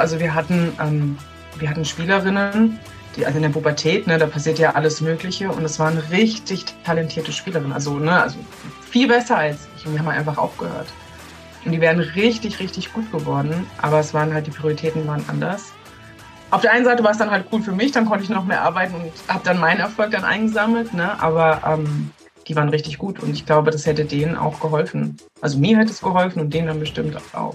Also wir hatten, ähm, wir hatten Spielerinnen, die, also in der Pubertät, ne, da passiert ja alles Mögliche und es waren richtig talentierte Spielerinnen. Also, ne, also viel besser als ich. Und wir haben einfach aufgehört. Und die wären richtig, richtig gut geworden, aber es waren halt, die Prioritäten waren anders. Auf der einen Seite war es dann halt cool für mich, dann konnte ich noch mehr arbeiten und habe dann meinen Erfolg dann eingesammelt, ne? aber ähm, die waren richtig gut und ich glaube, das hätte denen auch geholfen. Also mir hätte es geholfen und denen dann bestimmt auch.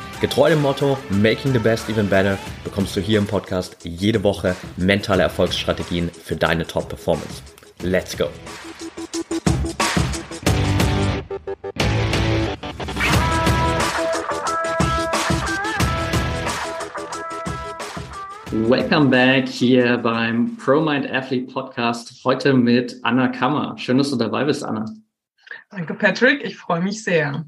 Getreu dem Motto Making the Best Even Better bekommst du hier im Podcast jede Woche mentale Erfolgsstrategien für deine Top-Performance. Let's go! Welcome back hier beim ProMind Athlete Podcast. Heute mit Anna Kammer. Schön, dass du dabei bist, Anna. Danke, Patrick. Ich freue mich sehr.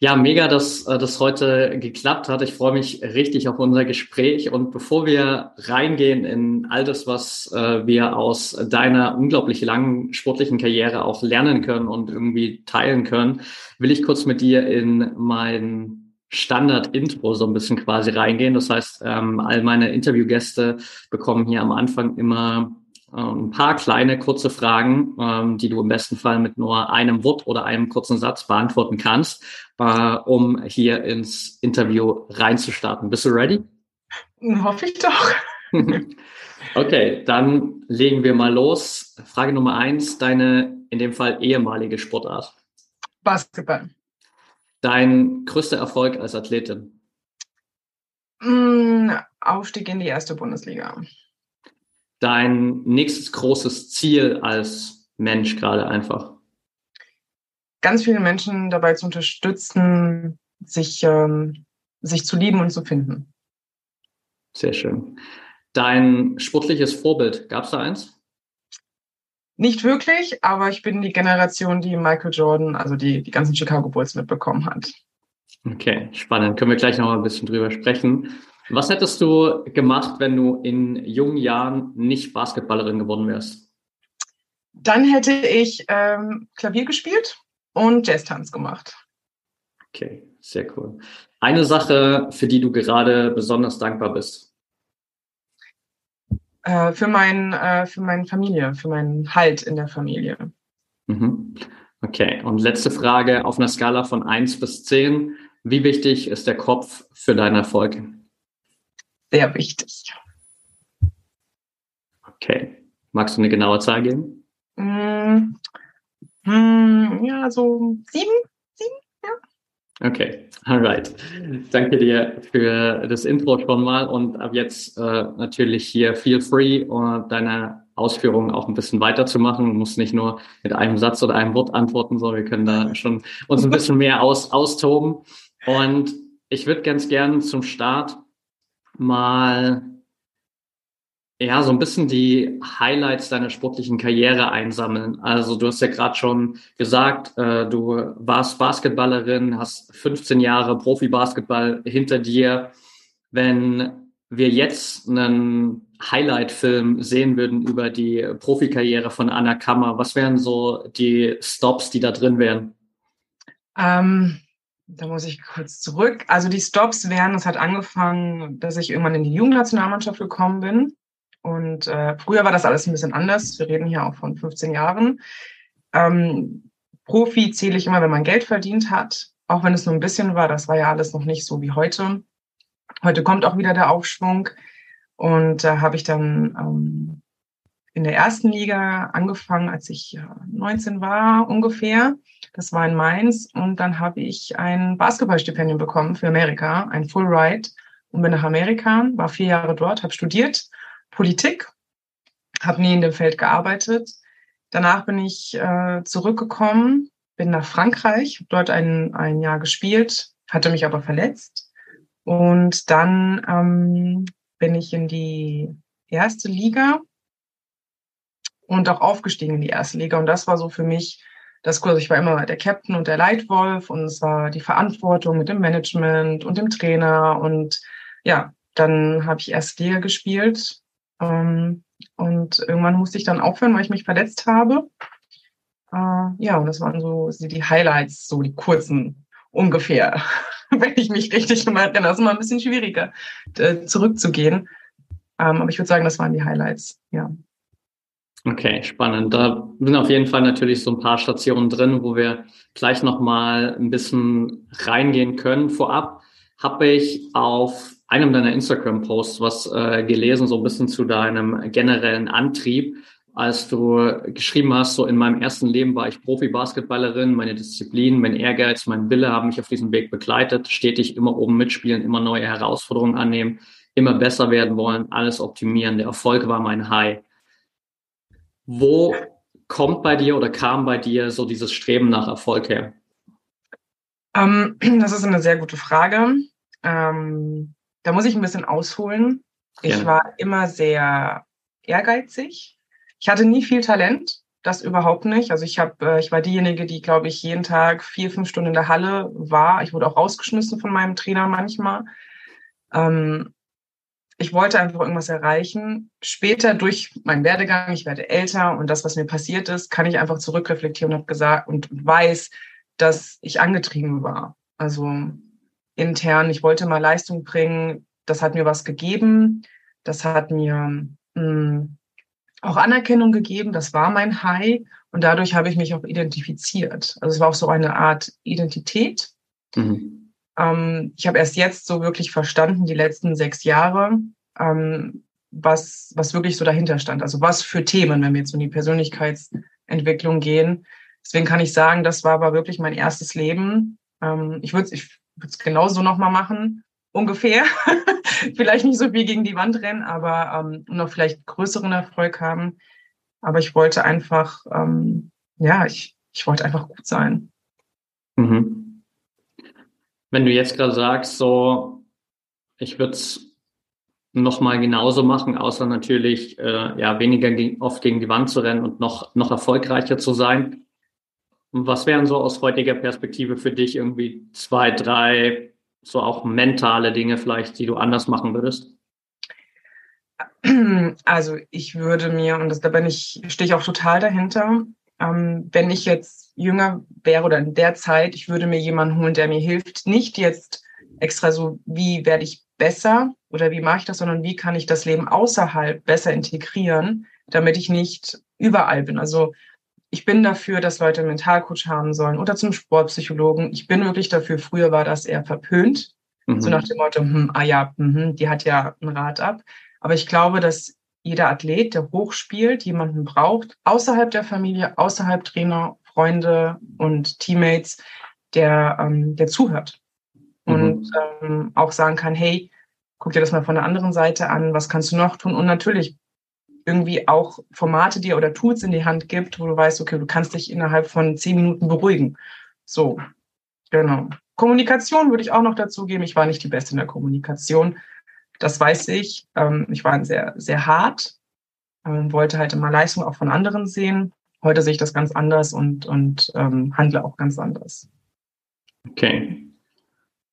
Ja, mega, dass äh, das heute geklappt hat. Ich freue mich richtig auf unser Gespräch. Und bevor wir reingehen in all das, was äh, wir aus deiner unglaublich langen sportlichen Karriere auch lernen können und irgendwie teilen können, will ich kurz mit dir in mein Standard-Intro so ein bisschen quasi reingehen. Das heißt, ähm, all meine Interviewgäste bekommen hier am Anfang immer ein paar kleine kurze Fragen, ähm, die du im besten Fall mit nur einem Wort oder einem kurzen Satz beantworten kannst, äh, um hier ins Interview reinzustarten. Bist du ready? Hoffe ich doch. okay, dann legen wir mal los. Frage Nummer eins, deine in dem Fall ehemalige Sportart. Basketball. Dein größter Erfolg als Athletin? Mm, Aufstieg in die erste Bundesliga dein nächstes großes Ziel als Mensch gerade einfach? Ganz viele Menschen dabei zu unterstützen, sich, ähm, sich zu lieben und zu finden. Sehr schön. Dein sportliches Vorbild, gab es da eins? Nicht wirklich, aber ich bin die Generation, die Michael Jordan, also die, die ganzen Chicago Bulls mitbekommen hat. Okay, spannend. Können wir gleich noch mal ein bisschen drüber sprechen. Was hättest du gemacht, wenn du in jungen Jahren nicht Basketballerin geworden wärst? Dann hätte ich ähm, Klavier gespielt und Jazztanz gemacht. Okay, sehr cool. Eine Sache, für die du gerade besonders dankbar bist? Äh, für, mein, äh, für meine Familie, für meinen Halt in der Familie. Mhm. Okay, und letzte Frage auf einer Skala von 1 bis 10. Wie wichtig ist der Kopf für deinen Erfolg? Sehr wichtig. Okay. Magst du eine genaue Zahl geben? Mm, mm, ja, so sieben, sieben, ja. Okay, alright. Danke dir für das Intro schon mal und ab jetzt äh, natürlich hier feel free und deine Ausführungen auch ein bisschen weiterzumachen. Du musst nicht nur mit einem Satz oder einem Wort antworten, sondern wir können da schon uns ein bisschen mehr aus, austoben. Und ich würde ganz gern zum Start mal ja, so ein bisschen die Highlights deiner sportlichen Karriere einsammeln. Also du hast ja gerade schon gesagt, äh, du warst Basketballerin, hast 15 Jahre Profi-Basketball hinter dir. Wenn wir jetzt einen Highlight-Film sehen würden über die Profikarriere von Anna Kammer, was wären so die Stops, die da drin wären? Ähm, da muss ich kurz zurück. Also die Stops wären, es hat angefangen, dass ich irgendwann in die Jugendnationalmannschaft gekommen bin. Und äh, früher war das alles ein bisschen anders. Wir reden hier auch von 15 Jahren. Ähm, Profi zähle ich immer, wenn man Geld verdient hat. Auch wenn es nur ein bisschen war, das war ja alles noch nicht so wie heute. Heute kommt auch wieder der Aufschwung. Und da habe ich dann ähm, in der ersten Liga angefangen, als ich 19 war ungefähr. Das war in Mainz. Und dann habe ich ein Basketballstipendium bekommen für Amerika, ein Full Ride. Und bin nach Amerika, war vier Jahre dort, habe studiert Politik, habe nie in dem Feld gearbeitet. Danach bin ich äh, zurückgekommen bin nach Frankreich, dort ein, ein Jahr gespielt, hatte mich aber verletzt. Und dann ähm, bin ich in die erste Liga und auch aufgestiegen in die erste Liga. Und das war so für mich das Kurs. Ich war immer der Captain und der Leitwolf und es war die Verantwortung mit dem Management und dem Trainer. Und ja, dann habe ich erste Liga gespielt. Ähm, und irgendwann musste ich dann aufhören, weil ich mich verletzt habe. Äh, ja, und das waren so die Highlights, so die kurzen ungefähr, wenn ich mich richtig erinnere. Das ist immer ein bisschen schwieriger, zurückzugehen. Ähm, aber ich würde sagen, das waren die Highlights, ja. Okay, spannend. Da sind auf jeden Fall natürlich so ein paar Stationen drin, wo wir gleich nochmal ein bisschen reingehen können. Vorab habe ich auf einem deiner Instagram-Posts was äh, gelesen, so ein bisschen zu deinem generellen Antrieb als du geschrieben hast, so in meinem ersten Leben war ich Profi-Basketballerin, meine Disziplin, mein Ehrgeiz, mein Wille haben mich auf diesem Weg begleitet, stetig immer oben mitspielen, immer neue Herausforderungen annehmen, immer besser werden wollen, alles optimieren. Der Erfolg war mein High. Wo kommt bei dir oder kam bei dir so dieses Streben nach Erfolg her? Ähm, das ist eine sehr gute Frage. Ähm, da muss ich ein bisschen ausholen. Ich ja. war immer sehr ehrgeizig ich hatte nie viel Talent, das überhaupt nicht. Also ich habe, äh, ich war diejenige, die, glaube ich, jeden Tag vier, fünf Stunden in der Halle war. Ich wurde auch rausgeschmissen von meinem Trainer manchmal. Ähm, ich wollte einfach irgendwas erreichen. Später durch meinen Werdegang, ich werde älter und das, was mir passiert ist, kann ich einfach zurückreflektieren und habe gesagt und weiß, dass ich angetrieben war. Also intern, ich wollte mal Leistung bringen. Das hat mir was gegeben. Das hat mir mh, hm, auch Anerkennung gegeben. Das war mein High und dadurch habe ich mich auch identifiziert. Also es war auch so eine Art Identität. Mhm. Ähm, ich habe erst jetzt so wirklich verstanden, die letzten sechs Jahre, ähm, was, was wirklich so dahinter stand. Also was für Themen, wenn wir jetzt um die Persönlichkeitsentwicklung gehen. Deswegen kann ich sagen, das war aber wirklich mein erstes Leben. Ähm, ich würde es ich genauso nochmal machen, ungefähr. vielleicht nicht so viel gegen die Wand rennen, aber ähm, noch vielleicht größeren Erfolg haben. Aber ich wollte einfach, ähm, ja, ich, ich wollte einfach gut sein. Mhm. Wenn du jetzt gerade sagst, so, ich würde es nochmal genauso machen, außer natürlich äh, ja weniger gegen, oft gegen die Wand zu rennen und noch, noch erfolgreicher zu sein. Was wären so aus heutiger Perspektive für dich irgendwie zwei, drei so auch mentale Dinge vielleicht, die du anders machen würdest? Also ich würde mir, und das, da bin ich, stehe ich auch total dahinter, ähm, wenn ich jetzt jünger wäre oder in der Zeit, ich würde mir jemanden holen, der mir hilft, nicht jetzt extra so, wie werde ich besser oder wie mache ich das, sondern wie kann ich das Leben außerhalb besser integrieren, damit ich nicht überall bin. Also ich bin dafür, dass Leute einen Mentalcoach haben sollen oder zum Sportpsychologen. Ich bin wirklich dafür. Früher war das eher verpönt. Mhm. So nach dem Motto, hm, ah ja, mh, die hat ja ein Rad ab. Aber ich glaube, dass jeder Athlet, der hochspielt, jemanden braucht, außerhalb der Familie, außerhalb Trainer, Freunde und Teammates, der, ähm, der zuhört. Mhm. Und ähm, auch sagen kann, hey, guck dir das mal von der anderen Seite an, was kannst du noch tun? Und natürlich irgendwie auch Formate dir oder Tools in die Hand gibt, wo du weißt, okay, du kannst dich innerhalb von zehn Minuten beruhigen. So, genau. Kommunikation würde ich auch noch dazu geben. Ich war nicht die Beste in der Kommunikation. Das weiß ich. Ähm, ich war sehr, sehr hart, ähm, wollte halt immer Leistung auch von anderen sehen. Heute sehe ich das ganz anders und, und ähm, handle auch ganz anders. Okay.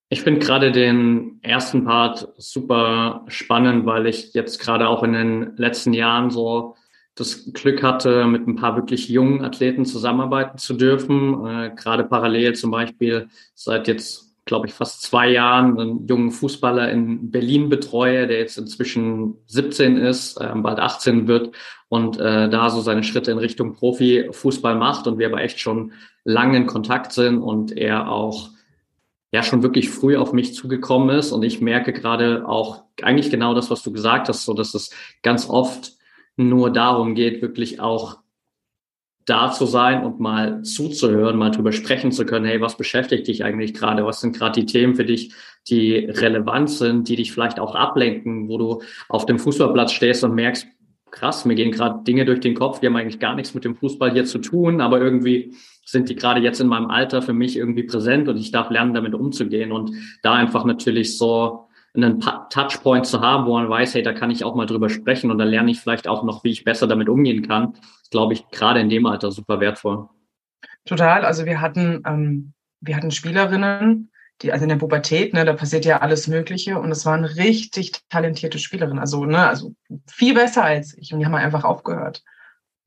Ich finde gerade den ersten Part super spannend, weil ich jetzt gerade auch in den letzten Jahren so das Glück hatte, mit ein paar wirklich jungen Athleten zusammenarbeiten zu dürfen. Äh, gerade parallel zum Beispiel seit jetzt, glaube ich, fast zwei Jahren einen jungen Fußballer in Berlin betreue, der jetzt inzwischen 17 ist, äh, bald 18 wird und äh, da so seine Schritte in Richtung Profifußball macht und wir aber echt schon lange in Kontakt sind und er auch ja schon wirklich früh auf mich zugekommen ist. Und ich merke gerade auch eigentlich genau das, was du gesagt hast, so dass es ganz oft nur darum geht, wirklich auch da zu sein und mal zuzuhören, mal drüber sprechen zu können, hey, was beschäftigt dich eigentlich gerade? Was sind gerade die Themen für dich, die relevant sind, die dich vielleicht auch ablenken, wo du auf dem Fußballplatz stehst und merkst, krass, mir gehen gerade Dinge durch den Kopf, die haben eigentlich gar nichts mit dem Fußball hier zu tun, aber irgendwie sind die gerade jetzt in meinem Alter für mich irgendwie präsent und ich darf lernen, damit umzugehen und da einfach natürlich so einen Touchpoint zu haben, wo man weiß, hey, da kann ich auch mal drüber sprechen und dann lerne ich vielleicht auch noch, wie ich besser damit umgehen kann, glaube ich, gerade in dem Alter super wertvoll. Total. Also wir hatten, ähm, wir hatten Spielerinnen, die, also in der Pubertät, ne, da passiert ja alles Mögliche und es waren richtig talentierte Spielerinnen, also, ne, also viel besser als ich und die haben einfach aufgehört.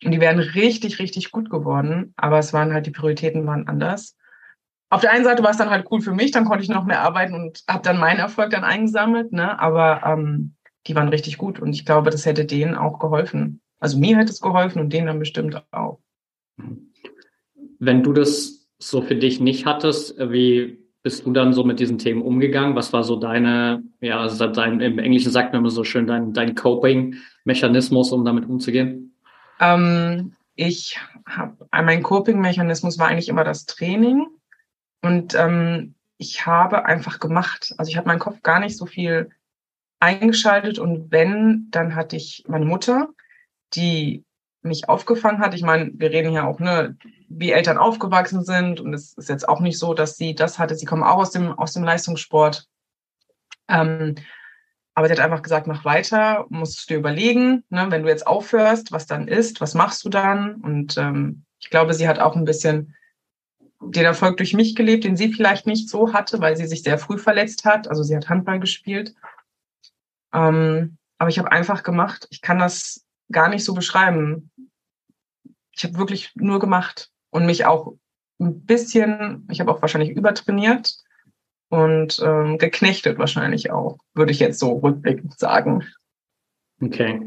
Und die wären richtig, richtig gut geworden, aber es waren halt, die Prioritäten waren anders. Auf der einen Seite war es dann halt cool für mich, dann konnte ich noch mehr arbeiten und habe dann meinen Erfolg dann eingesammelt, ne, aber ähm, die waren richtig gut und ich glaube, das hätte denen auch geholfen. Also mir hätte es geholfen und denen dann bestimmt auch. Wenn du das so für dich nicht hattest, wie bist du dann so mit diesen Themen umgegangen? Was war so deine, ja, also dein, im Englischen sagt man immer so schön, dein, dein Coping-Mechanismus, um damit umzugehen? Ähm, ich habe, mein Coping-Mechanismus war eigentlich immer das Training und ähm, ich habe einfach gemacht. Also ich habe meinen Kopf gar nicht so viel eingeschaltet und wenn, dann hatte ich meine Mutter, die mich aufgefangen hat. Ich meine, wir reden ja auch, ne, wie Eltern aufgewachsen sind. Und es ist jetzt auch nicht so, dass sie das hatte. Sie kommen auch aus dem, aus dem Leistungssport. Ähm, aber sie hat einfach gesagt, mach weiter, musst du dir überlegen, ne, wenn du jetzt aufhörst, was dann ist, was machst du dann? Und ähm, ich glaube, sie hat auch ein bisschen den Erfolg durch mich gelebt, den sie vielleicht nicht so hatte, weil sie sich sehr früh verletzt hat. Also sie hat Handball gespielt. Ähm, aber ich habe einfach gemacht. Ich kann das gar nicht so beschreiben. Ich habe wirklich nur gemacht und mich auch ein bisschen, ich habe auch wahrscheinlich übertrainiert und ähm, geknechtet wahrscheinlich auch, würde ich jetzt so rückblickend sagen. Okay.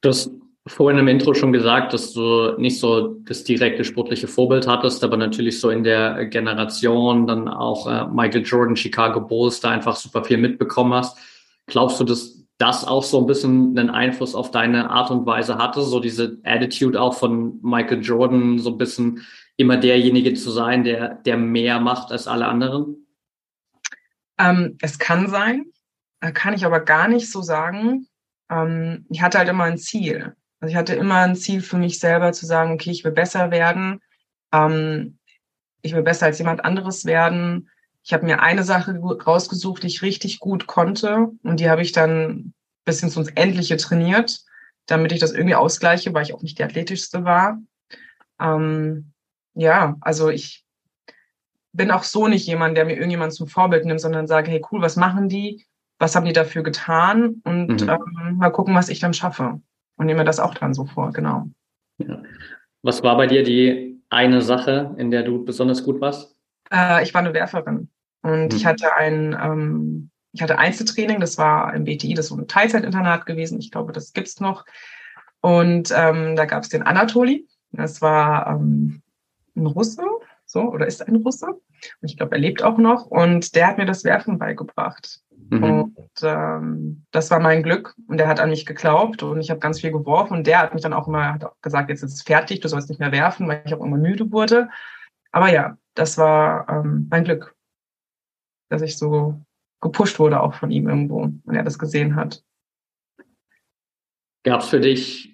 Du hast vorhin im Intro schon gesagt, dass du nicht so das direkte sportliche Vorbild hattest, aber natürlich so in der Generation dann auch äh, Michael Jordan, Chicago Bulls da einfach super viel mitbekommen hast. Glaubst du, dass das auch so ein bisschen einen Einfluss auf deine Art und Weise hatte, so diese Attitude auch von Michael Jordan, so ein bisschen immer derjenige zu sein, der, der mehr macht als alle anderen? Ähm, es kann sein, äh, kann ich aber gar nicht so sagen. Ähm, ich hatte halt immer ein Ziel. Also ich hatte immer ein Ziel für mich selber zu sagen, okay, ich will besser werden. Ähm, ich will besser als jemand anderes werden. Ich habe mir eine Sache rausgesucht, die ich richtig gut konnte und die habe ich dann bis ins Endliche trainiert, damit ich das irgendwie ausgleiche, weil ich auch nicht die athletischste war. Ähm, ja, also ich bin auch so nicht jemand, der mir irgendjemand zum Vorbild nimmt, sondern sage, hey cool, was machen die? Was haben die dafür getan? Und mhm. ähm, mal gucken, was ich dann schaffe. Und nehme das auch dann so vor, genau. Ja. Was war bei dir die eine Sache, in der du besonders gut warst? Äh, ich war eine Werferin und mhm. ich hatte ein, ähm, ich hatte Einzeltraining, das war im BTI, das ist so ein Teilzeitinternat gewesen. Ich glaube, das gibt's noch. Und ähm, da gab es den Anatoli. Das war ähm, ein Russe, so, oder ist ein Russe. Und ich glaube, er lebt auch noch. Und der hat mir das Werfen beigebracht. Mhm. Und ähm, das war mein Glück. Und der hat an mich geglaubt und ich habe ganz viel geworfen. Und der hat mich dann auch immer auch gesagt, jetzt ist es fertig, du sollst nicht mehr werfen, weil ich auch immer müde wurde. Aber ja, das war ähm, mein Glück dass ich so gepusht wurde auch von ihm irgendwo und er das gesehen hat. Gab es für dich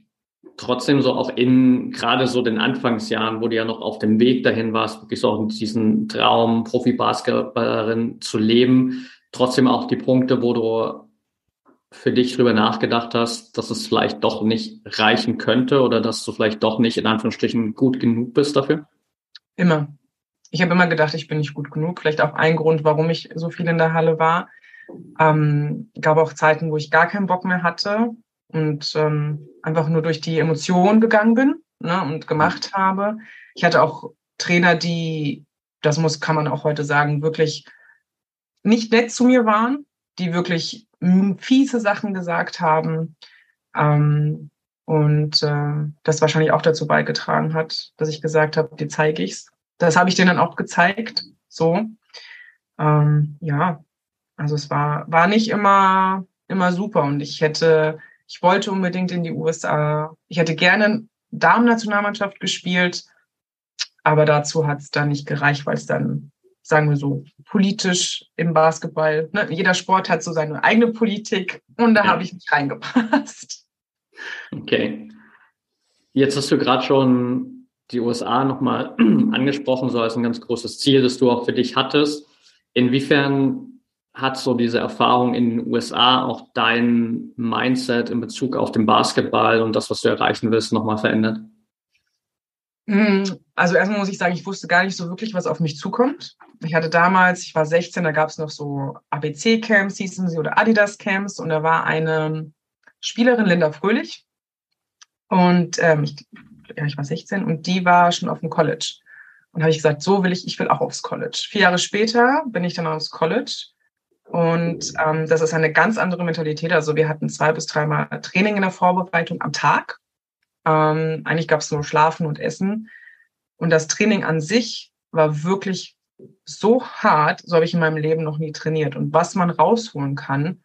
trotzdem so auch in gerade so den Anfangsjahren, wo du ja noch auf dem Weg dahin warst, wirklich so diesen Traum, Profi-Basketballerin zu leben, trotzdem auch die Punkte, wo du für dich drüber nachgedacht hast, dass es vielleicht doch nicht reichen könnte oder dass du vielleicht doch nicht in Anführungsstrichen gut genug bist dafür? Immer ich habe immer gedacht, ich bin nicht gut genug. Vielleicht auch ein Grund, warum ich so viel in der Halle war. Ähm, gab auch Zeiten, wo ich gar keinen Bock mehr hatte und ähm, einfach nur durch die Emotionen gegangen bin ne, und gemacht habe. Ich hatte auch Trainer, die, das muss, kann man auch heute sagen, wirklich nicht nett zu mir waren, die wirklich fiese Sachen gesagt haben. Ähm, und äh, das wahrscheinlich auch dazu beigetragen hat, dass ich gesagt habe, dir zeige ich's das habe ich denen dann auch gezeigt. So. Ähm, ja, also es war, war nicht immer, immer super und ich hätte, ich wollte unbedingt in die USA. Ich hätte gerne Damen-Nationalmannschaft gespielt, aber dazu hat es dann nicht gereicht, weil es dann, sagen wir so, politisch im Basketball, ne, jeder Sport hat so seine eigene Politik und da ja. habe ich nicht reingepasst. Okay. Jetzt hast du gerade schon die USA nochmal angesprochen, so als ein ganz großes Ziel, das du auch für dich hattest. Inwiefern hat so diese Erfahrung in den USA auch dein Mindset in Bezug auf den Basketball und das, was du erreichen willst, nochmal verändert? Hm, also erstmal muss ich sagen, ich wusste gar nicht so wirklich, was auf mich zukommt. Ich hatte damals, ich war 16, da gab es noch so ABC-Camps, hießen sie, oder Adidas-Camps und da war eine Spielerin, Linda Fröhlich. Und ähm, ich, ja, ich war 16 und die war schon auf dem College. Und habe ich gesagt, so will ich, ich will auch aufs College. Vier Jahre später bin ich dann aufs College. Und ähm, das ist eine ganz andere Mentalität. Also wir hatten zwei bis dreimal Training in der Vorbereitung am Tag. Ähm, eigentlich gab es nur Schlafen und Essen. Und das Training an sich war wirklich so hart, so habe ich in meinem Leben noch nie trainiert. Und was man rausholen kann.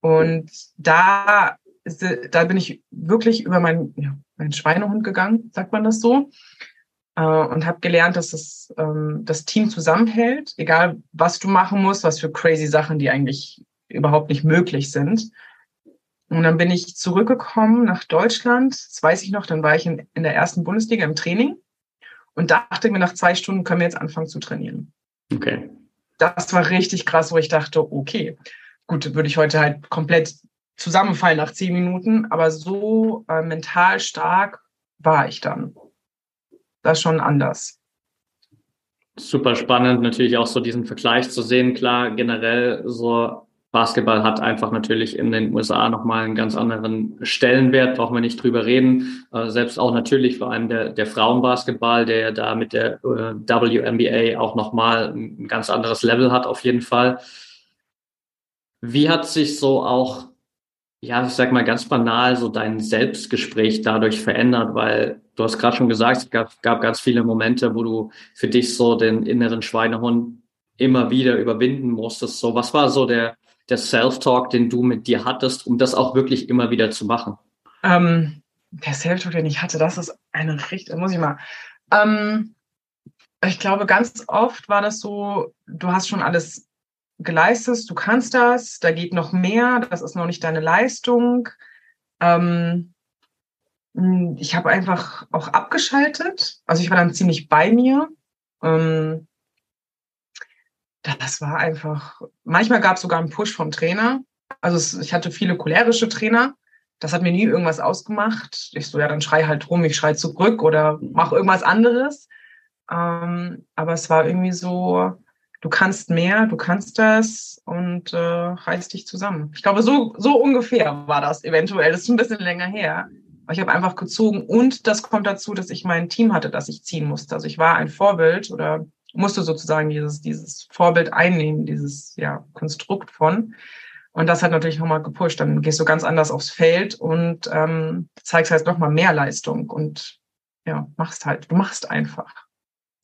Und da, da bin ich wirklich über meinen, ja, meinen Schweinehund gegangen, sagt man das so. Äh, und habe gelernt, dass das, ähm, das Team zusammenhält, egal was du machen musst, was für crazy Sachen, die eigentlich überhaupt nicht möglich sind. Und dann bin ich zurückgekommen nach Deutschland. Das weiß ich noch, dann war ich in, in der ersten Bundesliga im Training und dachte mir, nach zwei Stunden können wir jetzt anfangen zu trainieren. Okay. Das war richtig krass, wo ich dachte, okay, gut, würde ich heute halt komplett zusammenfallen nach zehn Minuten, aber so äh, mental stark war ich dann. Das schon anders. Super spannend, natürlich auch so diesen Vergleich zu sehen. Klar, generell so Basketball hat einfach natürlich in den USA nochmal einen ganz anderen Stellenwert, brauchen wir nicht drüber reden. Äh, selbst auch natürlich vor allem der, der Frauenbasketball, der da mit der äh, WNBA auch nochmal ein ganz anderes Level hat, auf jeden Fall. Wie hat sich so auch, ja, ich sag mal ganz banal, so dein Selbstgespräch dadurch verändert? Weil du hast gerade schon gesagt, es gab, gab ganz viele Momente, wo du für dich so den inneren Schweinehund immer wieder überwinden musstest. So, was war so der, der Self-Talk, den du mit dir hattest, um das auch wirklich immer wieder zu machen? Ähm, der Self-Talk, den ich hatte, das ist eine richtig, muss ich mal. Ähm, ich glaube, ganz oft war das so, du hast schon alles geleistet, du kannst das, da geht noch mehr, das ist noch nicht deine Leistung. Ähm, ich habe einfach auch abgeschaltet. Also ich war dann ziemlich bei mir. Ähm, das war einfach, manchmal gab es sogar einen Push vom Trainer. Also es, ich hatte viele cholerische Trainer. Das hat mir nie irgendwas ausgemacht. Ich so, ja, dann schrei halt rum, ich schrei zurück oder mach irgendwas anderes. Ähm, aber es war irgendwie so, du kannst mehr, du kannst das und äh, reiß dich zusammen. Ich glaube, so, so ungefähr war das eventuell. Das ist ein bisschen länger her. Aber ich habe einfach gezogen und das kommt dazu, dass ich mein Team hatte, das ich ziehen musste. Also ich war ein Vorbild oder musste sozusagen dieses, dieses Vorbild einnehmen, dieses ja, Konstrukt von. Und das hat natürlich nochmal gepusht. Dann gehst du ganz anders aufs Feld und ähm, zeigst halt nochmal mehr Leistung und ja, machst halt, du machst einfach.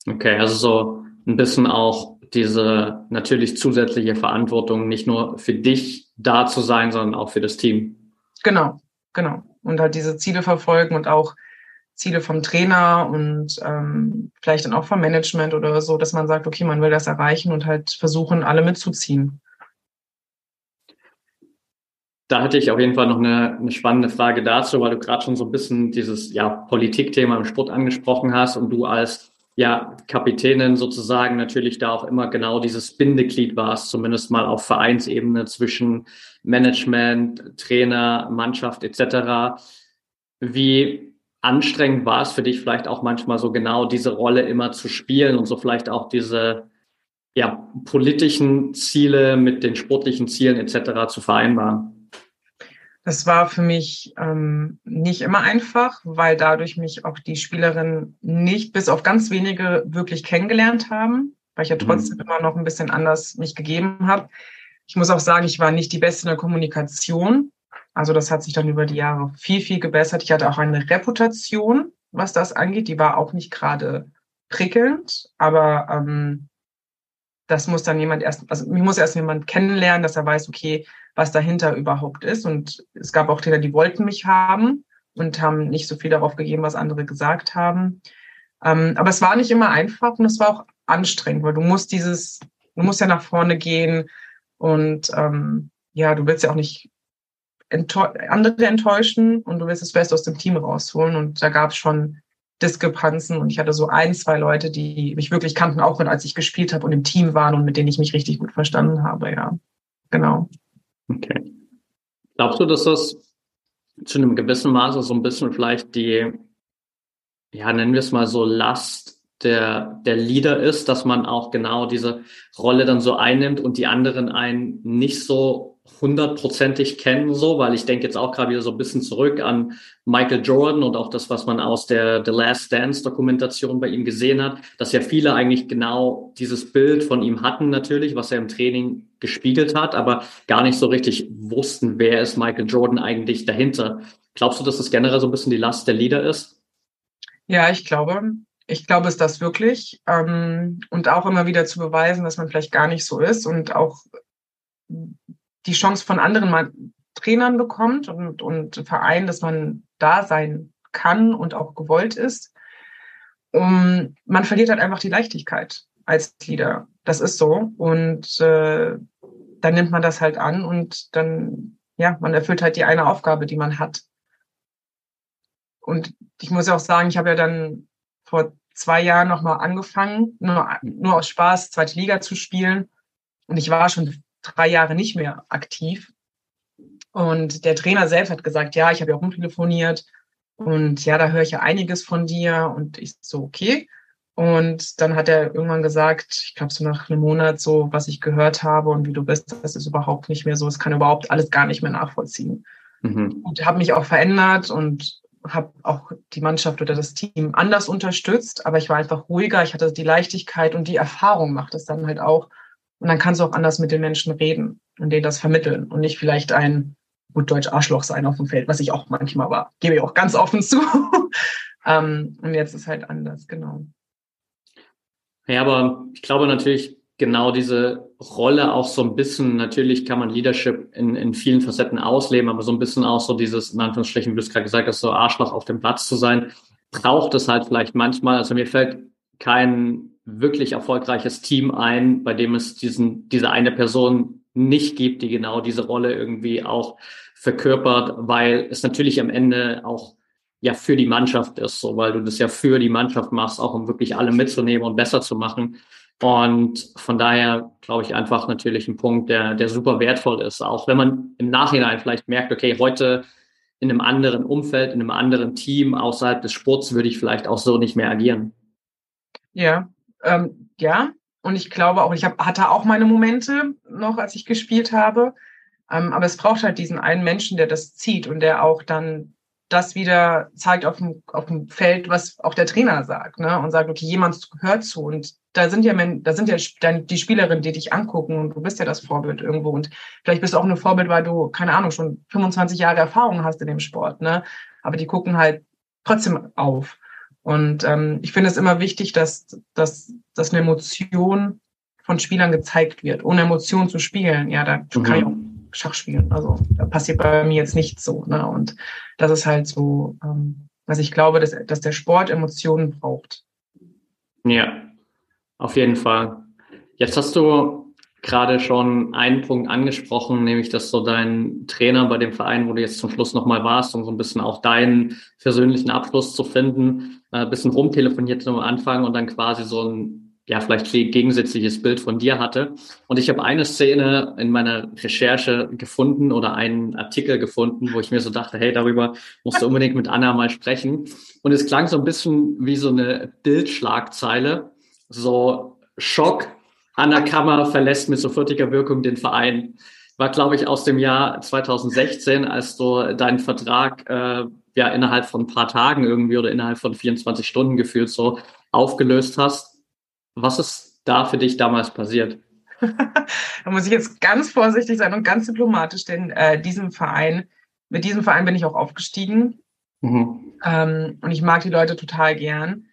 Okay, also so ein bisschen auch diese natürlich zusätzliche Verantwortung, nicht nur für dich da zu sein, sondern auch für das Team. Genau, genau. Und halt diese Ziele verfolgen und auch Ziele vom Trainer und ähm, vielleicht dann auch vom Management oder so, dass man sagt, okay, man will das erreichen und halt versuchen, alle mitzuziehen. Da hatte ich auf jeden Fall noch eine, eine spannende Frage dazu, weil du gerade schon so ein bisschen dieses ja, Politikthema im Sport angesprochen hast und du als ja, Kapitänin sozusagen natürlich da auch immer genau dieses Bindeglied warst, zumindest mal auf Vereinsebene zwischen Management, Trainer, Mannschaft etc. Wie anstrengend war es für dich vielleicht auch manchmal so genau diese Rolle immer zu spielen und so vielleicht auch diese ja, politischen Ziele mit den sportlichen Zielen etc. zu vereinbaren? Das war für mich ähm, nicht immer einfach, weil dadurch mich auch die Spielerinnen nicht bis auf ganz wenige wirklich kennengelernt haben, weil ich ja mhm. trotzdem mhm. immer noch ein bisschen anders mich gegeben habe. Ich muss auch sagen, ich war nicht die Beste in der Kommunikation. Also das hat sich dann über die Jahre viel, viel gebessert. Ich hatte auch eine Reputation, was das angeht. Die war auch nicht gerade prickelnd, aber ähm, das muss dann jemand erst, also mich muss erst jemand kennenlernen, dass er weiß, okay, was dahinter überhaupt ist. Und es gab auch Trainer, die wollten mich haben und haben nicht so viel darauf gegeben, was andere gesagt haben. Ähm, aber es war nicht immer einfach und es war auch anstrengend, weil du musst dieses, du musst ja nach vorne gehen und ähm, ja, du willst ja auch nicht andere enttäuschen und du willst das Beste aus dem Team rausholen. Und da gab es schon Diskrepanzen und ich hatte so ein, zwei Leute, die mich wirklich kannten, auch wenn als ich gespielt habe und im Team waren und mit denen ich mich richtig gut verstanden habe, ja. Genau. Okay. Glaubst du, dass das zu einem gewissen Maße so ein bisschen vielleicht die, ja, nennen wir es mal so Last der, der Leader ist, dass man auch genau diese Rolle dann so einnimmt und die anderen einen nicht so hundertprozentig kennen, so, weil ich denke jetzt auch gerade wieder so ein bisschen zurück an Michael Jordan und auch das, was man aus der The Last Dance Dokumentation bei ihm gesehen hat, dass ja viele eigentlich genau dieses Bild von ihm hatten natürlich, was er im Training gespiegelt hat, aber gar nicht so richtig wussten, wer ist Michael Jordan eigentlich dahinter. Glaubst du, dass das generell so ein bisschen die Last der Leader ist? Ja, ich glaube. Ich glaube es das wirklich. Ähm, und auch immer wieder zu beweisen, dass man vielleicht gar nicht so ist und auch die Chance von anderen mal Trainern bekommt und, und Vereinen, dass man da sein kann und auch gewollt ist. Um, man verliert halt einfach die Leichtigkeit als Leader. Das ist so. Und äh, dann nimmt man das halt an und dann, ja, man erfüllt halt die eine Aufgabe, die man hat. Und ich muss auch sagen, ich habe ja dann vor zwei Jahren nochmal angefangen, nur, nur aus Spaß, zweite Liga zu spielen. Und ich war schon drei Jahre nicht mehr aktiv. Und der Trainer selbst hat gesagt, ja, ich habe ja rumtelefoniert und ja, da höre ich ja einiges von dir. Und ich so, okay. Und dann hat er irgendwann gesagt, ich glaube so nach einem Monat so, was ich gehört habe und wie du bist, das ist überhaupt nicht mehr so. Es kann überhaupt alles gar nicht mehr nachvollziehen. Mhm. Und habe mich auch verändert und habe auch die Mannschaft oder das Team anders unterstützt, aber ich war einfach ruhiger, ich hatte die Leichtigkeit und die Erfahrung macht es dann halt auch, und dann kannst du auch anders mit den Menschen reden und denen das vermitteln und nicht vielleicht ein gut Deutsch Arschloch sein auf dem Feld, was ich auch manchmal war. Gebe ich auch ganz offen zu. ähm, und jetzt ist halt anders, genau. Ja, aber ich glaube natürlich genau diese Rolle auch so ein bisschen, natürlich kann man Leadership in, in vielen Facetten ausleben, aber so ein bisschen auch so dieses, in Anführungsstrichen, wie du es gerade gesagt hast, so Arschloch auf dem Platz zu sein, braucht es halt vielleicht manchmal. Also mir fällt kein wirklich erfolgreiches Team ein, bei dem es diesen, diese eine Person nicht gibt, die genau diese Rolle irgendwie auch verkörpert, weil es natürlich am Ende auch ja für die Mannschaft ist, so weil du das ja für die Mannschaft machst, auch um wirklich alle mitzunehmen und besser zu machen. Und von daher glaube ich einfach natürlich ein Punkt, der, der super wertvoll ist, auch wenn man im Nachhinein vielleicht merkt, okay, heute in einem anderen Umfeld, in einem anderen Team außerhalb des Sports würde ich vielleicht auch so nicht mehr agieren. Ja, ähm, ja, und ich glaube auch, ich hab, hatte auch meine Momente noch, als ich gespielt habe. Ähm, aber es braucht halt diesen einen Menschen, der das zieht und der auch dann das wieder zeigt auf dem, auf dem Feld, was auch der Trainer sagt, ne? Und sagt, okay, jemand hört zu. Und da sind ja, da sind ja die Spielerinnen, die dich angucken und du bist ja das Vorbild irgendwo. Und vielleicht bist du auch ein Vorbild, weil du, keine Ahnung, schon 25 Jahre Erfahrung hast in dem Sport, ne? Aber die gucken halt trotzdem auf. Und ähm, ich finde es immer wichtig, dass, dass, dass eine Emotion von Spielern gezeigt wird. Ohne Emotion zu spielen, ja, da mhm. kann ich auch Schach spielen. Also da passiert bei mir jetzt nichts so. Ne? Und das ist halt so, ähm, was ich glaube, dass, dass der Sport Emotionen braucht. Ja, auf jeden Fall. Jetzt hast du gerade schon einen Punkt angesprochen, nämlich dass so dein Trainer bei dem Verein, wo du jetzt zum Schluss nochmal warst, um so ein bisschen auch deinen persönlichen Abschluss zu finden, äh, ein bisschen rumtelefoniert am Anfang und dann quasi so ein ja, vielleicht gegensätzliches Bild von dir hatte. Und ich habe eine Szene in meiner Recherche gefunden oder einen Artikel gefunden, wo ich mir so dachte, hey, darüber musst du unbedingt mit Anna mal sprechen. Und es klang so ein bisschen wie so eine Bildschlagzeile. So Schock, Anna Kammer verlässt mit sofortiger Wirkung den Verein. War, glaube ich, aus dem Jahr 2016, als du deinen Vertrag äh, ja innerhalb von ein paar Tagen irgendwie oder innerhalb von 24 Stunden gefühlt so aufgelöst hast. Was ist da für dich damals passiert? da muss ich jetzt ganz vorsichtig sein und ganz diplomatisch, denn äh, diesem Verein, mit diesem Verein bin ich auch aufgestiegen. Mhm. Ähm, und ich mag die Leute total gern.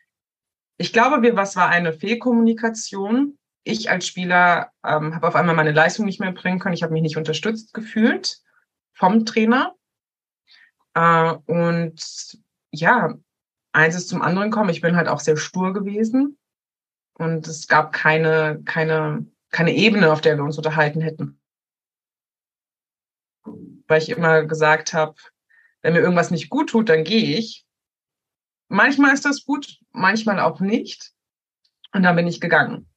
Ich glaube, wir, was war eine Fehlkommunikation? Ich als Spieler ähm, habe auf einmal meine Leistung nicht mehr bringen können. Ich habe mich nicht unterstützt gefühlt vom Trainer. Äh, und ja, eins ist zum anderen kommen. Ich bin halt auch sehr stur gewesen. Und es gab keine, keine, keine Ebene, auf der wir uns unterhalten hätten. weil ich immer gesagt habe, wenn mir irgendwas nicht gut tut, dann gehe ich. Manchmal ist das gut, manchmal auch nicht. Und dann bin ich gegangen.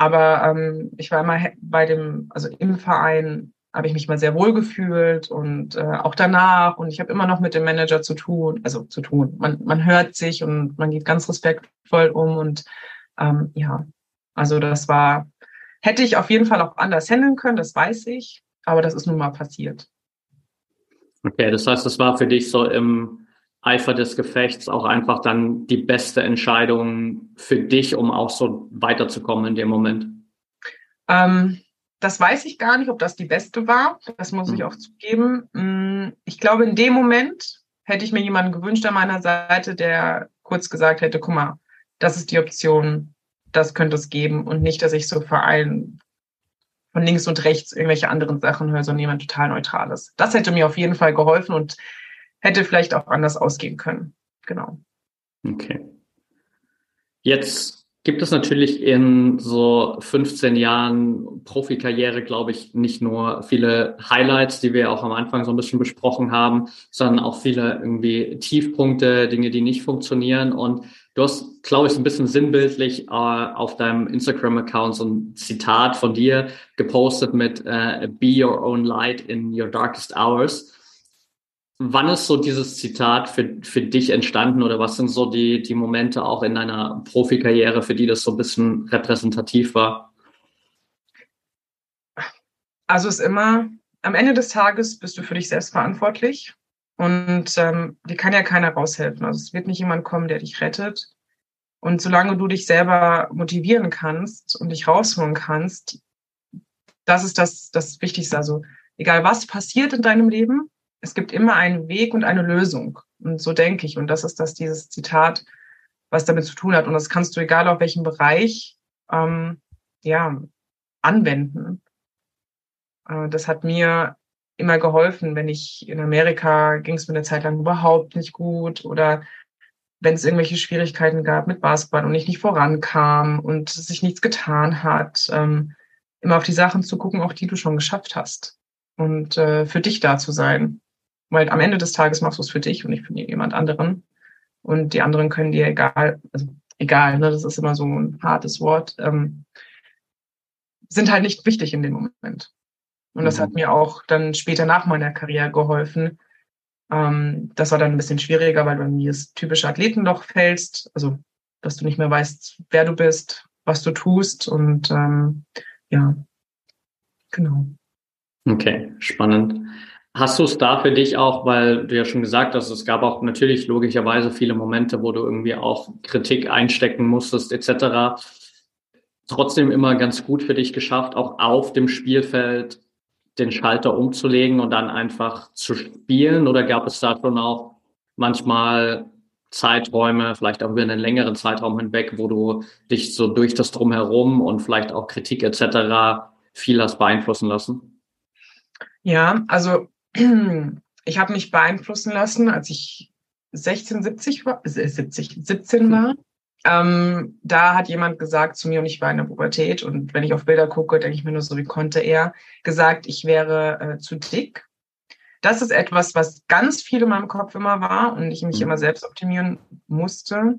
Aber ähm, ich war immer bei dem, also im Verein habe ich mich mal sehr wohl gefühlt und äh, auch danach. Und ich habe immer noch mit dem Manager zu tun, also zu tun. Man, man hört sich und man geht ganz respektvoll um. Und ähm, ja, also das war, hätte ich auf jeden Fall auch anders handeln können, das weiß ich. Aber das ist nun mal passiert. Okay, das heißt, es war für dich so im Eifer des Gefechts auch einfach dann die beste Entscheidung für dich, um auch so weiterzukommen in dem Moment? Ähm, das weiß ich gar nicht, ob das die beste war. Das muss ich hm. auch zugeben. Mm, ich glaube, in dem Moment hätte ich mir jemanden gewünscht an meiner Seite, der kurz gesagt hätte, guck mal, das ist die Option, das könnte es geben und nicht, dass ich so vor allem von links und rechts irgendwelche anderen Sachen höre, sondern jemand total Neutrales. Das hätte mir auf jeden Fall geholfen und hätte vielleicht auch anders ausgehen können. Genau. Okay. Jetzt gibt es natürlich in so 15 Jahren Profikarriere, glaube ich, nicht nur viele Highlights, die wir auch am Anfang so ein bisschen besprochen haben, sondern auch viele irgendwie Tiefpunkte, Dinge, die nicht funktionieren. Und du hast, glaube ich, so ein bisschen sinnbildlich äh, auf deinem Instagram-Account so ein Zitat von dir gepostet mit äh, Be your own light in your darkest hours. Wann ist so dieses Zitat für, für dich entstanden oder was sind so die, die Momente auch in deiner Profikarriere, für die das so ein bisschen repräsentativ war? Also es ist immer, am Ende des Tages bist du für dich selbst verantwortlich und ähm, dir kann ja keiner raushelfen. Also es wird nicht jemand kommen, der dich rettet. Und solange du dich selber motivieren kannst und dich rausholen kannst, das ist das, das Wichtigste. Also egal was passiert in deinem Leben, es gibt immer einen Weg und eine Lösung. Und so denke ich. Und das ist das, dieses Zitat, was damit zu tun hat. Und das kannst du, egal auf welchem Bereich, ähm, ja, anwenden. Äh, das hat mir immer geholfen, wenn ich in Amerika ging es mir eine Zeit lang überhaupt nicht gut oder wenn es irgendwelche Schwierigkeiten gab mit Basketball und ich nicht vorankam und sich nichts getan hat, ähm, immer auf die Sachen zu gucken, auch die du schon geschafft hast und äh, für dich da zu sein. Weil am Ende des Tages machst du es für dich und nicht für jemand anderen. Und die anderen können dir egal, also egal, ne, das ist immer so ein hartes Wort, ähm, sind halt nicht wichtig in dem Moment. Und das mhm. hat mir auch dann später nach meiner Karriere geholfen. Ähm, das war dann ein bisschen schwieriger, weil du in dieses typische Athletenloch fällst, also dass du nicht mehr weißt, wer du bist, was du tust und ähm, ja, genau. Okay, spannend. Hast du es da für dich auch, weil du ja schon gesagt hast, es gab auch natürlich logischerweise viele Momente, wo du irgendwie auch Kritik einstecken musstest etc. Trotzdem immer ganz gut für dich geschafft, auch auf dem Spielfeld den Schalter umzulegen und dann einfach zu spielen? Oder gab es da schon auch manchmal Zeiträume, vielleicht auch über einen längeren Zeitraum hinweg, wo du dich so durch das Drumherum und vielleicht auch Kritik etc. viel hast beeinflussen lassen? Ja, also ich habe mich beeinflussen lassen, als ich 16, 70 war, 70, äh, 17 war. Ähm, da hat jemand gesagt zu mir, und ich war in der Pubertät, und wenn ich auf Bilder gucke, denke ich mir nur so, wie konnte er, gesagt, ich wäre äh, zu dick. Das ist etwas, was ganz viel in meinem Kopf immer war und ich mich mhm. immer selbst optimieren musste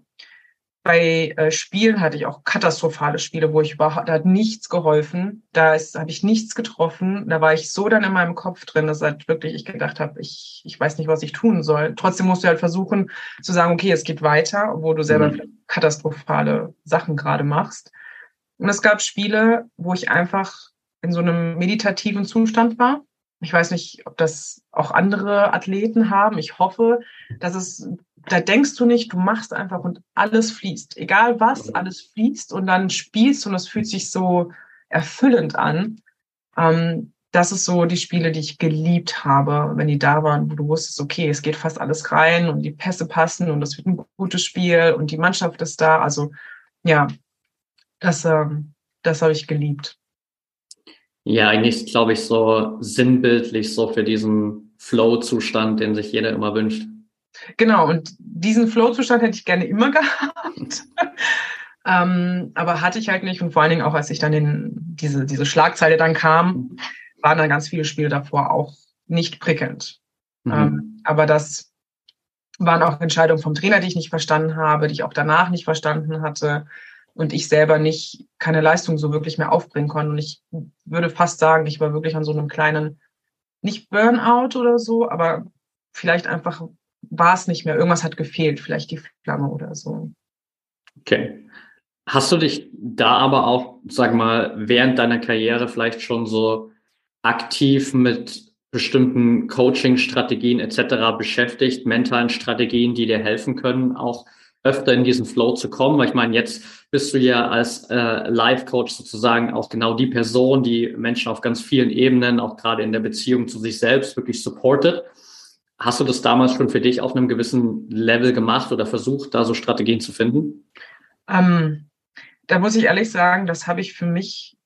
bei äh, Spielen hatte ich auch katastrophale Spiele, wo ich überhaupt, da hat nichts geholfen. Da habe ich nichts getroffen. Da war ich so dann in meinem Kopf drin, dass halt wirklich ich gedacht habe, ich, ich weiß nicht, was ich tun soll. Trotzdem musst du halt versuchen zu sagen, okay, es geht weiter, obwohl du selber mhm. katastrophale Sachen gerade machst. Und es gab Spiele, wo ich einfach in so einem meditativen Zustand war. Ich weiß nicht, ob das auch andere Athleten haben. Ich hoffe, dass es da denkst du nicht, du machst einfach und alles fließt. Egal was, mhm. alles fließt und dann spielst und es fühlt sich so erfüllend an. Ähm, das ist so die Spiele, die ich geliebt habe, wenn die da waren, wo du wusstest, okay, es geht fast alles rein und die Pässe passen und es wird ein gutes Spiel und die Mannschaft ist da. Also ja, das, ähm, das habe ich geliebt. Ja, eigentlich glaube ich so sinnbildlich so für diesen Flow-Zustand, den sich jeder immer wünscht. Genau, und diesen Flow-Zustand hätte ich gerne immer gehabt. ähm, aber hatte ich halt nicht. Und vor allen Dingen auch, als ich dann in diese, diese Schlagzeile dann kam, waren dann ganz viele Spiele davor auch nicht prickelnd. Mhm. Ähm, aber das waren auch Entscheidungen vom Trainer, die ich nicht verstanden habe, die ich auch danach nicht verstanden hatte und ich selber nicht keine Leistung so wirklich mehr aufbringen konnte. Und ich würde fast sagen, ich war wirklich an so einem kleinen, nicht Burnout oder so, aber vielleicht einfach war es nicht mehr. Irgendwas hat gefehlt, vielleicht die Flamme oder so. Okay. Hast du dich da aber auch, sag mal, während deiner Karriere vielleicht schon so aktiv mit bestimmten Coaching-Strategien etc. beschäftigt, mentalen Strategien, die dir helfen können, auch öfter in diesen Flow zu kommen? Weil ich meine, jetzt bist du ja als äh, Life-Coach sozusagen auch genau die Person, die Menschen auf ganz vielen Ebenen, auch gerade in der Beziehung zu sich selbst, wirklich supportet. Hast du das damals schon für dich auf einem gewissen Level gemacht oder versucht, da so Strategien zu finden? Ähm, da muss ich ehrlich sagen, das habe ich für mich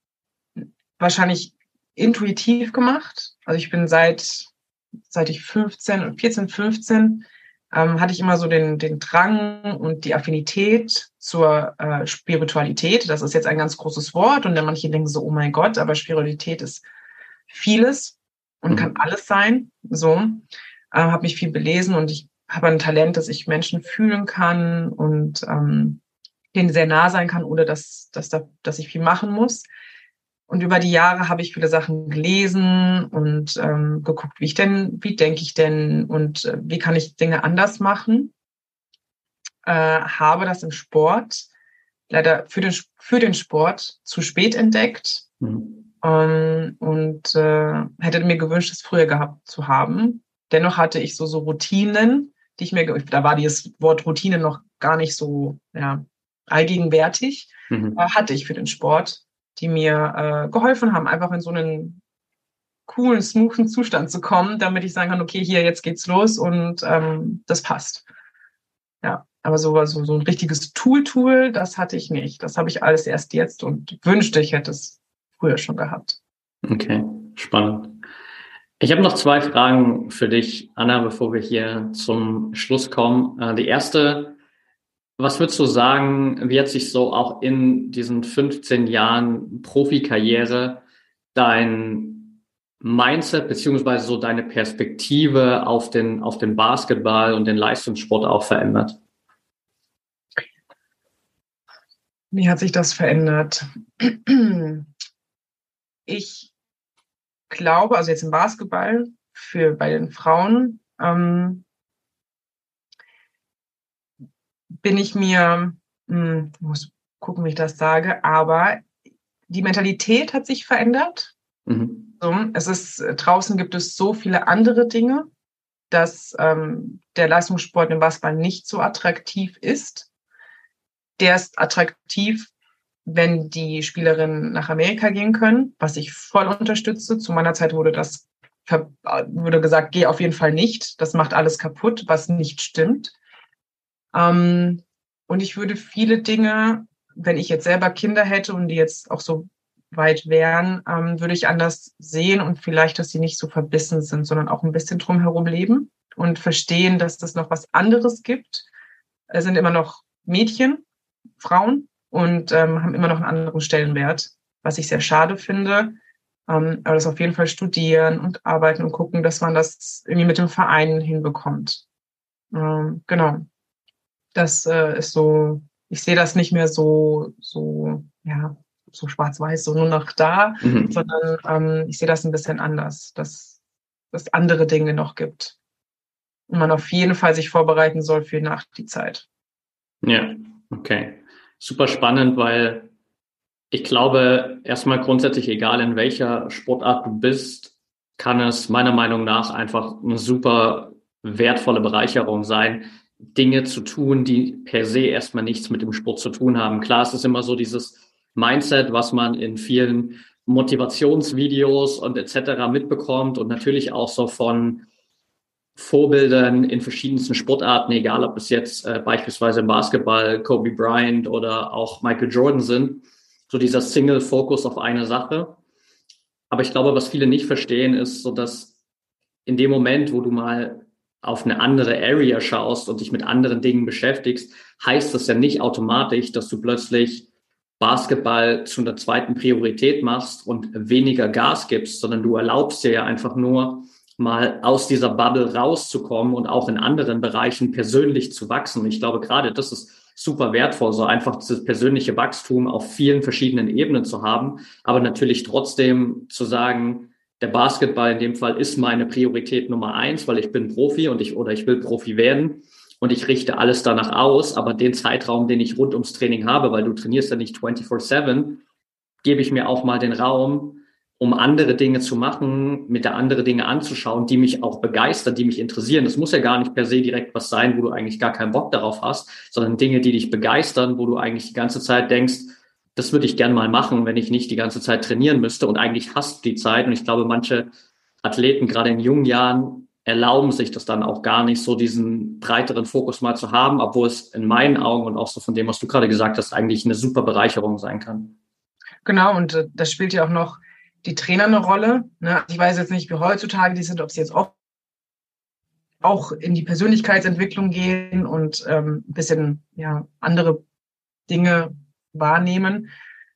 wahrscheinlich intuitiv gemacht. Also ich bin seit, seit ich 15, 14, 15, ähm, hatte ich immer so den, den Drang und die Affinität zur äh, Spiritualität. Das ist jetzt ein ganz großes Wort und dann manche denken so, oh mein Gott, aber Spiritualität ist vieles und mhm. kann alles sein. So, äh, habe mich viel belesen und ich habe ein Talent, dass ich Menschen fühlen kann und ähm, denen sehr nah sein kann, ohne dass, dass, da, dass ich viel machen muss. Und über die Jahre habe ich viele Sachen gelesen und ähm, geguckt, wie ich denn, wie denke ich denn und äh, wie kann ich Dinge anders machen. Äh, habe das im Sport leider für den, für den Sport zu spät entdeckt mhm. ähm, und äh, hätte mir gewünscht, es früher gehabt zu haben. Dennoch hatte ich so, so Routinen, die ich mir, da war dieses Wort Routine noch gar nicht so ja, allgegenwärtig, mhm. äh, hatte ich für den Sport die mir äh, geholfen haben, einfach in so einen coolen, smoothen Zustand zu kommen, damit ich sagen kann, okay, hier, jetzt geht's los und ähm, das passt. Ja, aber so, so, so ein richtiges Tool-Tool, das hatte ich nicht. Das habe ich alles erst jetzt und wünschte, ich hätte es früher schon gehabt. Okay, spannend. Ich habe noch zwei Fragen für dich, Anna, bevor wir hier zum Schluss kommen. Äh, die erste was würdest du sagen, wie hat sich so auch in diesen 15 Jahren Profikarriere dein Mindset beziehungsweise so deine Perspektive auf den, auf den Basketball und den Leistungssport auch verändert? Wie hat sich das verändert? Ich glaube, also jetzt im Basketball für bei den Frauen, ähm, bin ich mir, hm, muss gucken, wie ich das sage, aber die Mentalität hat sich verändert. Mhm. So, es ist, draußen gibt es so viele andere Dinge, dass ähm, der Leistungssport im Basketball nicht so attraktiv ist. Der ist attraktiv, wenn die Spielerinnen nach Amerika gehen können, was ich voll unterstütze. Zu meiner Zeit wurde das wurde gesagt, geh auf jeden Fall nicht. Das macht alles kaputt, was nicht stimmt. Ähm, und ich würde viele Dinge, wenn ich jetzt selber Kinder hätte und die jetzt auch so weit wären, ähm, würde ich anders sehen und vielleicht, dass sie nicht so verbissen sind, sondern auch ein bisschen drumherum leben und verstehen, dass es noch was anderes gibt. Es sind immer noch Mädchen, Frauen und ähm, haben immer noch einen anderen Stellenwert, was ich sehr schade finde. Ähm, aber das auf jeden Fall studieren und arbeiten und gucken, dass man das irgendwie mit dem Verein hinbekommt. Ähm, genau das äh, ist so, ich sehe das nicht mehr so, so, ja, so schwarz-weiß, so nur noch da, mhm. sondern ähm, ich sehe das ein bisschen anders, dass es andere Dinge noch gibt. Und man auf jeden Fall sich vorbereiten soll für nach die Zeit. Ja, okay. Super spannend, weil ich glaube, erstmal grundsätzlich, egal in welcher Sportart du bist, kann es meiner Meinung nach einfach eine super wertvolle Bereicherung sein, Dinge zu tun, die per se erstmal nichts mit dem Sport zu tun haben. Klar, es ist immer so dieses Mindset, was man in vielen Motivationsvideos und etc. mitbekommt und natürlich auch so von Vorbildern in verschiedensten Sportarten, egal ob es jetzt äh, beispielsweise im Basketball Kobe Bryant oder auch Michael Jordan sind, so dieser Single Fokus auf eine Sache. Aber ich glaube, was viele nicht verstehen, ist so, dass in dem Moment, wo du mal auf eine andere Area schaust und dich mit anderen Dingen beschäftigst, heißt das ja nicht automatisch, dass du plötzlich Basketball zu einer zweiten Priorität machst und weniger Gas gibst, sondern du erlaubst dir ja einfach nur mal aus dieser Bubble rauszukommen und auch in anderen Bereichen persönlich zu wachsen. Ich glaube, gerade das ist super wertvoll, so einfach dieses persönliche Wachstum auf vielen verschiedenen Ebenen zu haben, aber natürlich trotzdem zu sagen, der Basketball in dem Fall ist meine Priorität Nummer eins, weil ich bin Profi und ich oder ich will Profi werden und ich richte alles danach aus, aber den Zeitraum, den ich rund ums Training habe, weil du trainierst ja nicht 24/7, gebe ich mir auch mal den Raum, um andere Dinge zu machen, mit der andere Dinge anzuschauen, die mich auch begeistern, die mich interessieren. Das muss ja gar nicht per se direkt was sein, wo du eigentlich gar keinen Bock darauf hast, sondern Dinge, die dich begeistern, wo du eigentlich die ganze Zeit denkst, das würde ich gern mal machen, wenn ich nicht die ganze Zeit trainieren müsste und eigentlich hast du die Zeit. Und ich glaube, manche Athleten gerade in jungen Jahren erlauben sich das dann auch gar nicht, so diesen breiteren Fokus mal zu haben, obwohl es in meinen Augen und auch so von dem, was du gerade gesagt hast, eigentlich eine super Bereicherung sein kann. Genau, und äh, das spielt ja auch noch die Trainer eine Rolle. Ne? Ich weiß jetzt nicht, wie heutzutage die sind, ob sie jetzt auch, auch in die Persönlichkeitsentwicklung gehen und ähm, ein bisschen ja, andere Dinge wahrnehmen.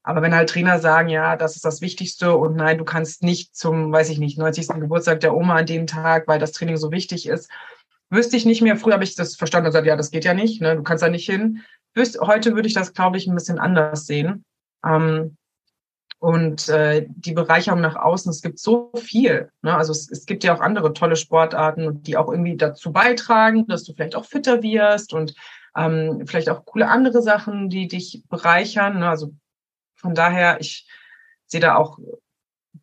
Aber wenn halt Trainer sagen, ja, das ist das Wichtigste und nein, du kannst nicht zum, weiß ich nicht, 90. Geburtstag der Oma an dem Tag, weil das Training so wichtig ist, wüsste ich nicht mehr. Früher habe ich das verstanden und gesagt, ja, das geht ja nicht, ne? du kannst da nicht hin. Wüsste, heute würde ich das, glaube ich, ein bisschen anders sehen. Ähm, und äh, die Bereicherung nach außen, es gibt so viel. Ne? Also es, es gibt ja auch andere tolle Sportarten, die auch irgendwie dazu beitragen, dass du vielleicht auch fitter wirst und ähm, vielleicht auch coole andere Sachen, die dich bereichern. Ne? Also von daher, ich sehe da auch,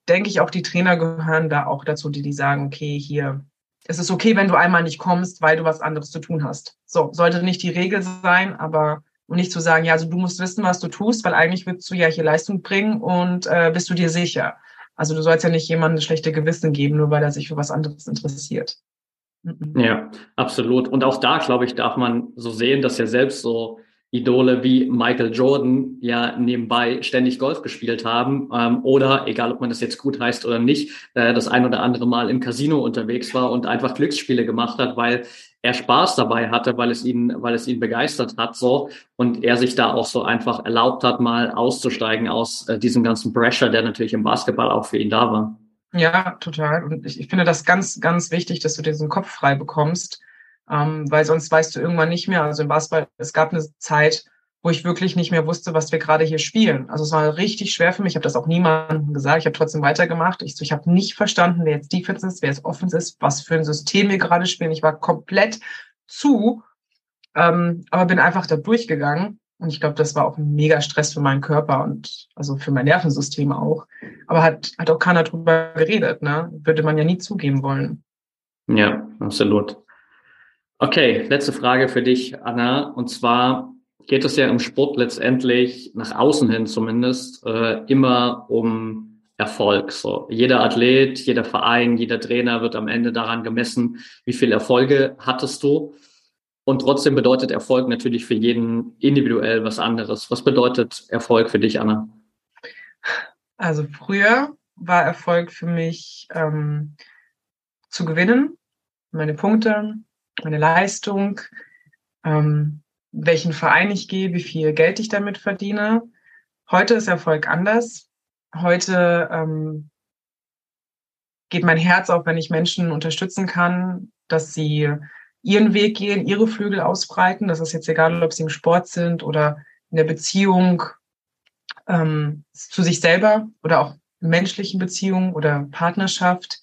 denke ich, auch die Trainer gehören da auch dazu, die, die sagen, okay, hier, es ist okay, wenn du einmal nicht kommst, weil du was anderes zu tun hast. So, sollte nicht die Regel sein, aber und nicht zu sagen, ja, also du musst wissen, was du tust, weil eigentlich willst du ja hier Leistung bringen und äh, bist du dir sicher. Also du sollst ja nicht jemandem schlechte Gewissen geben, nur weil er sich für was anderes interessiert. Mhm. Ja, absolut. Und auch da, glaube ich, darf man so sehen, dass er selbst so Idole wie Michael Jordan ja nebenbei ständig Golf gespielt haben ähm, oder, egal ob man das jetzt gut heißt oder nicht, äh, das ein oder andere Mal im Casino unterwegs war und einfach Glücksspiele gemacht hat, weil er Spaß dabei hatte, weil es ihn, weil es ihn begeistert hat, so und er sich da auch so einfach erlaubt hat, mal auszusteigen aus äh, diesem ganzen Pressure, der natürlich im Basketball auch für ihn da war. Ja, total. Und ich, ich finde das ganz, ganz wichtig, dass du diesen Kopf frei bekommst ähm, weil sonst weißt du irgendwann nicht mehr. Also im Basketball, es gab eine Zeit, wo ich wirklich nicht mehr wusste, was wir gerade hier spielen. Also es war richtig schwer für mich. Ich habe das auch niemandem gesagt. Ich habe trotzdem weitergemacht. Ich, so, ich habe nicht verstanden, wer jetzt Defense ist, wer jetzt Offense ist, was für ein System wir gerade spielen. Ich war komplett zu, ähm, aber bin einfach da durchgegangen. Und ich glaube, das war auch ein mega Stress für meinen Körper und also für mein Nervensystem auch. Aber hat, hat auch keiner drüber geredet, ne? Würde man ja nie zugeben wollen. Ja, absolut. Okay, letzte Frage für dich, Anna. Und zwar geht es ja im Sport letztendlich, nach außen hin zumindest, äh, immer um Erfolg. So, jeder Athlet, jeder Verein, jeder Trainer wird am Ende daran gemessen, wie viel Erfolge hattest du. Und trotzdem bedeutet Erfolg natürlich für jeden individuell was anderes. Was bedeutet Erfolg für dich, Anna? Also früher war Erfolg für mich ähm, zu gewinnen, meine Punkte, meine Leistung, ähm, welchen Verein ich gehe, wie viel Geld ich damit verdiene. Heute ist Erfolg anders. Heute ähm, geht mein Herz auf, wenn ich Menschen unterstützen kann, dass sie ihren Weg gehen, ihre Flügel ausbreiten. Das ist jetzt egal, ob sie im Sport sind oder in der Beziehung ähm, zu sich selber oder auch menschlichen Beziehungen oder Partnerschaft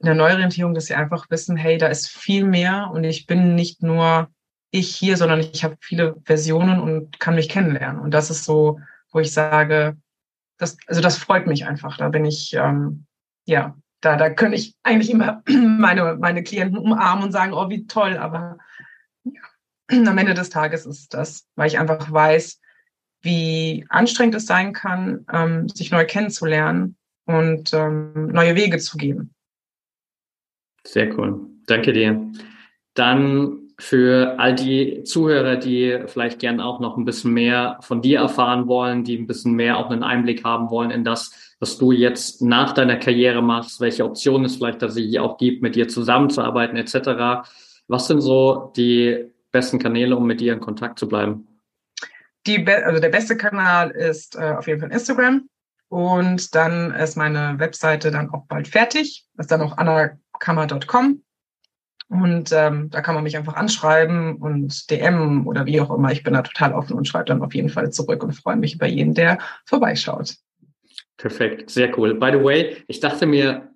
in der Neuorientierung, dass sie einfach wissen, hey, da ist viel mehr und ich bin nicht nur ich hier, sondern ich habe viele Versionen und kann mich kennenlernen. Und das ist so, wo ich sage, das, also das freut mich einfach. Da bin ich, ähm, ja, da, da könnte ich eigentlich immer meine, meine Klienten umarmen und sagen, oh, wie toll, aber ja, am Ende des Tages ist das, weil ich einfach weiß, wie anstrengend es sein kann, ähm, sich neu kennenzulernen und ähm, neue Wege zu gehen. Sehr cool. Danke dir. Dann für all die Zuhörer, die vielleicht gern auch noch ein bisschen mehr von dir erfahren wollen, die ein bisschen mehr auch einen Einblick haben wollen in das, was du jetzt nach deiner Karriere machst, welche Optionen es vielleicht dass sie auch gibt, mit dir zusammenzuarbeiten etc. Was sind so die besten Kanäle, um mit dir in Kontakt zu bleiben? Die, also der beste Kanal ist äh, auf jeden Fall Instagram. Und dann ist meine Webseite dann auch bald fertig. Das ist dann auch annakammer.com. Und ähm, da kann man mich einfach anschreiben und DM oder wie auch immer. Ich bin da total offen und schreibe dann auf jeden Fall zurück und freue mich über jeden, der vorbeischaut. Perfekt, sehr cool. By the way, ich dachte mir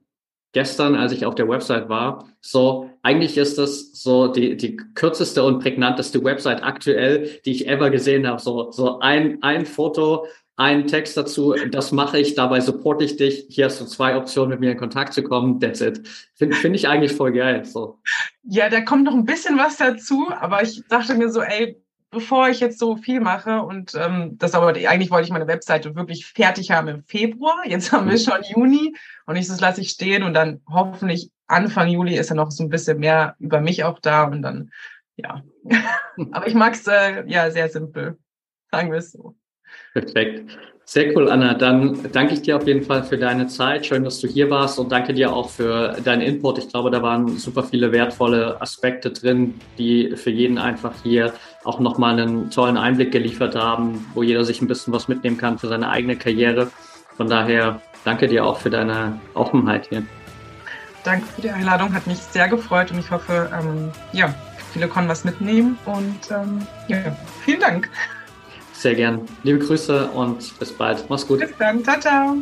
gestern, als ich auf der Website war, so eigentlich ist das so die, die kürzeste und prägnanteste Website aktuell, die ich ever gesehen habe. So, so ein, ein Foto einen Text dazu, das mache ich, dabei supporte ich dich. Hier hast du zwei Optionen, mit mir in Kontakt zu kommen. That's it. Finde find ich eigentlich voll geil. So. Ja, da kommt noch ein bisschen was dazu, aber ich dachte mir so, ey, bevor ich jetzt so viel mache und ähm, das aber eigentlich wollte ich meine Webseite wirklich fertig haben im Februar. Jetzt haben wir mhm. schon Juni und ich das lasse ich stehen und dann hoffentlich Anfang Juli ist ja noch so ein bisschen mehr über mich auch da und dann ja. aber ich mag es äh, ja sehr simpel, sagen wir es so. Perfekt. Sehr cool, Anna. Dann danke ich dir auf jeden Fall für deine Zeit. Schön, dass du hier warst und danke dir auch für deinen Input. Ich glaube, da waren super viele wertvolle Aspekte drin, die für jeden einfach hier auch nochmal einen tollen Einblick geliefert haben, wo jeder sich ein bisschen was mitnehmen kann für seine eigene Karriere. Von daher danke dir auch für deine Offenheit hier. Danke für die Einladung, hat mich sehr gefreut und ich hoffe, ähm, ja, viele konnten was mitnehmen und ähm, ja, vielen Dank. Sehr gern. Liebe Grüße und bis bald. Mach's gut. Bis dann. Ciao, ciao.